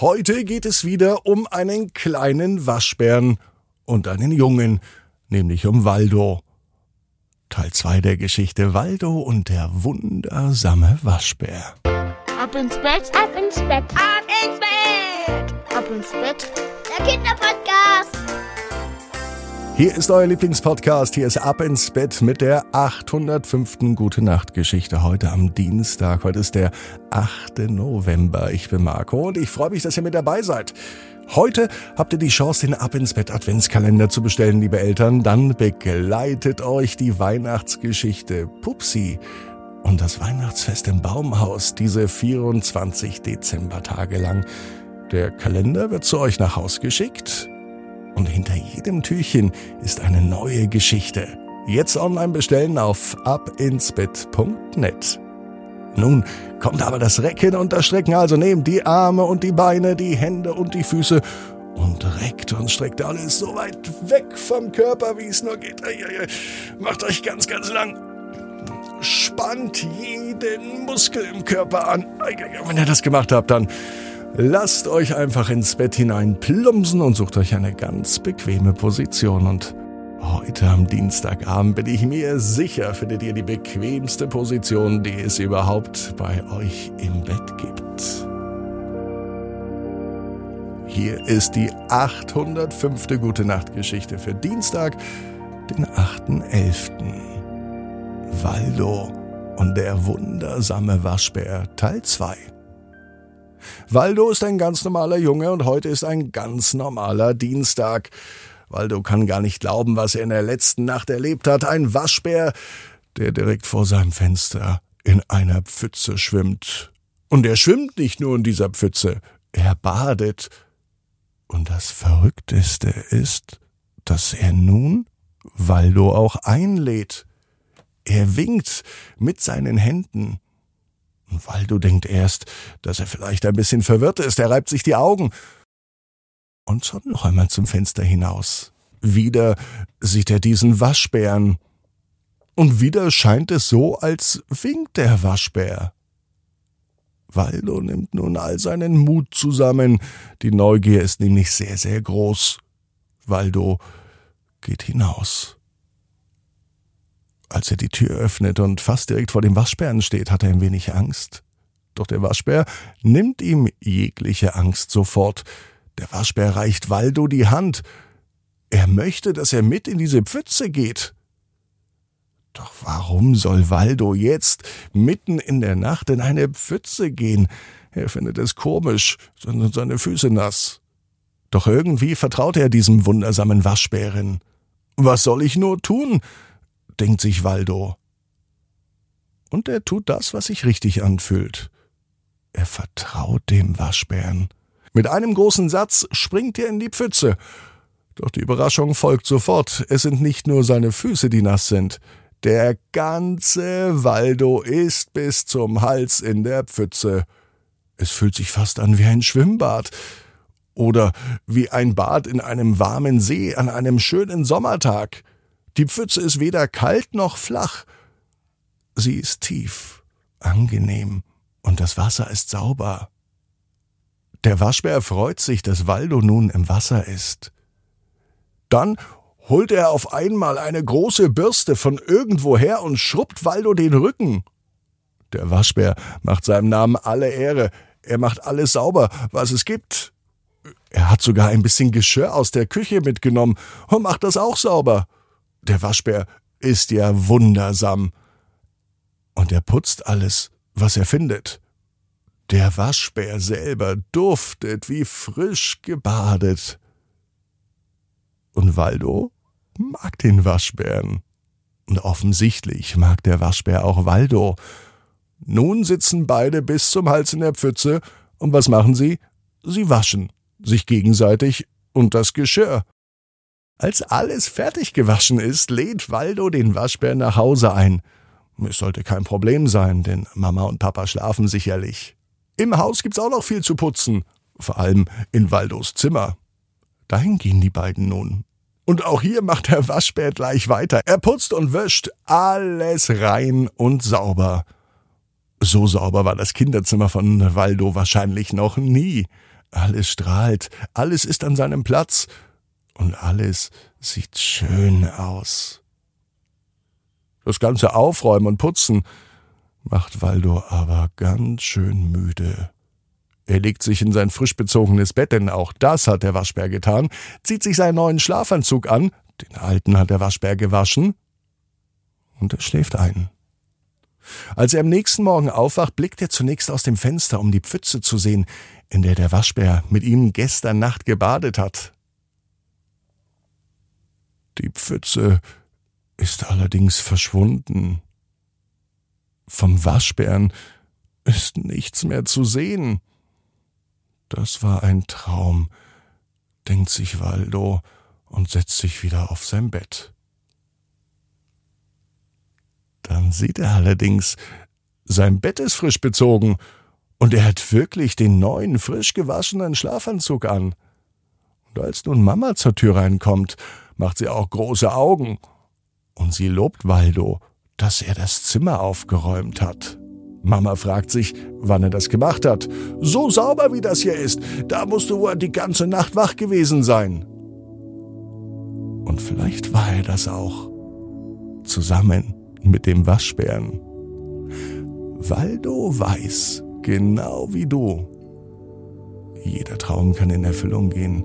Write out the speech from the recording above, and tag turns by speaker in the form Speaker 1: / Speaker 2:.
Speaker 1: Heute geht es wieder um einen kleinen Waschbären und einen Jungen, nämlich um Waldo. Teil 2 der Geschichte Waldo und der wundersame Waschbär.
Speaker 2: Ab ins Bett,
Speaker 3: Ab ins Bett.
Speaker 4: Ab ins Bett.
Speaker 2: ab ins Bett.
Speaker 4: Der Kinderpodcast.
Speaker 1: Hier ist euer Lieblingspodcast. Hier ist Ab ins Bett mit der 805. Gute Nacht Geschichte heute am Dienstag. Heute ist der 8. November. Ich bin Marco und ich freue mich, dass ihr mit dabei seid. Heute habt ihr die Chance, den Ab ins Bett Adventskalender zu bestellen, liebe Eltern. Dann begleitet euch die Weihnachtsgeschichte Pupsi und das Weihnachtsfest im Baumhaus diese 24 Dezembertage lang. Der Kalender wird zu euch nach Haus geschickt und hinter jedem Türchen ist eine neue Geschichte. Jetzt online bestellen auf abinsbett.net. Nun kommt aber das Recken und das Strecken, also nehmt die Arme und die Beine, die Hände und die Füße und reckt und streckt alles so weit weg vom Körper, wie es nur geht. Macht euch ganz, ganz lang. Spannt jeden Muskel im Körper an. Wenn ihr das gemacht habt, dann lasst euch einfach ins Bett hinein plumpsen und sucht euch eine ganz bequeme Position. Und heute am Dienstagabend bin ich mir sicher, findet ihr die bequemste Position, die es überhaupt bei euch im Bett gibt. Hier ist die 805. Gute Nacht Geschichte für Dienstag, den 8.11. Waldo und der wundersame Waschbär Teil 2. Waldo ist ein ganz normaler Junge und heute ist ein ganz normaler Dienstag. Waldo kann gar nicht glauben, was er in der letzten Nacht erlebt hat. Ein Waschbär, der direkt vor seinem Fenster in einer Pfütze schwimmt. Und er schwimmt nicht nur in dieser Pfütze, er badet. Und das Verrückteste ist, dass er nun Waldo auch einlädt. Er winkt mit seinen Händen. Waldo denkt erst, dass er vielleicht ein bisschen verwirrt ist. Er reibt sich die Augen und schaut noch einmal zum Fenster hinaus. Wieder sieht er diesen Waschbären. Und wieder scheint es so, als winkt der Waschbär. Waldo nimmt nun all seinen Mut zusammen. Die Neugier ist nämlich sehr, sehr groß. Waldo geht hinaus. Als er die Tür öffnet und fast direkt vor dem Waschbären steht, hat er ein wenig Angst. Doch der Waschbär nimmt ihm jegliche Angst sofort. Der Waschbär reicht Waldo die Hand. Er möchte, dass er mit in diese Pfütze geht. Doch warum soll Waldo jetzt mitten in der Nacht in eine Pfütze gehen? Er findet es komisch, sind seine Füße nass. Doch irgendwie vertraut er diesem wundersamen Waschbären. Was soll ich nur tun? Denkt sich Waldo. Und er tut das, was sich richtig anfühlt. Er vertraut dem Waschbären. Mit einem großen Satz springt er in die Pfütze. Doch die Überraschung folgt sofort. Es sind nicht nur seine Füße, die nass sind. Der ganze Waldo ist bis zum Hals in der Pfütze. Es fühlt sich fast an wie ein Schwimmbad. Oder wie ein Bad in einem warmen See an einem schönen Sommertag. Die Pfütze ist weder kalt noch flach. Sie ist tief, angenehm und das Wasser ist sauber. Der Waschbär freut sich, dass Waldo nun im Wasser ist. Dann holt er auf einmal eine große Bürste von irgendwoher und schrubbt Waldo den Rücken. Der Waschbär macht seinem Namen alle Ehre. Er macht alles sauber, was es gibt. Er hat sogar ein bisschen Geschirr aus der Küche mitgenommen und macht das auch sauber. Der Waschbär ist ja wundersam. Und er putzt alles, was er findet. Der Waschbär selber duftet wie frisch gebadet. Und Waldo mag den Waschbären. Und offensichtlich mag der Waschbär auch Waldo. Nun sitzen beide bis zum Hals in der Pfütze, und was machen sie? Sie waschen sich gegenseitig und das Geschirr. Als alles fertig gewaschen ist, lädt Waldo den Waschbär nach Hause ein. Es sollte kein Problem sein, denn Mama und Papa schlafen sicherlich. Im Haus gibt's auch noch viel zu putzen, vor allem in Waldos Zimmer. Dahin gehen die beiden nun. Und auch hier macht der Waschbär gleich weiter. Er putzt und wäscht alles rein und sauber. So sauber war das Kinderzimmer von Waldo wahrscheinlich noch nie. Alles strahlt, alles ist an seinem Platz und alles sieht schön aus. Das ganze Aufräumen und Putzen macht Waldo aber ganz schön müde. Er legt sich in sein frisch bezogenes Bett, denn auch das hat der Waschbär getan, zieht sich seinen neuen Schlafanzug an, den alten hat der Waschbär gewaschen, und er schläft ein. Als er am nächsten Morgen aufwacht, blickt er zunächst aus dem Fenster, um die Pfütze zu sehen, in der der Waschbär mit ihm gestern Nacht gebadet hat. Die Pfütze ist allerdings verschwunden. Vom Waschbären ist nichts mehr zu sehen. Das war ein Traum, denkt sich Waldo und setzt sich wieder auf sein Bett. Dann sieht er allerdings, sein Bett ist frisch bezogen und er hat wirklich den neuen, frisch gewaschenen Schlafanzug an. Und als nun Mama zur Tür reinkommt, macht sie auch große Augen und sie lobt Waldo, dass er das Zimmer aufgeräumt hat. Mama fragt sich, wann er das gemacht hat. So sauber wie das hier ist, da musst du wohl die ganze Nacht wach gewesen sein. Und vielleicht war er das auch. Zusammen mit dem Waschbären. Waldo weiß, genau wie du, jeder Traum kann in Erfüllung gehen.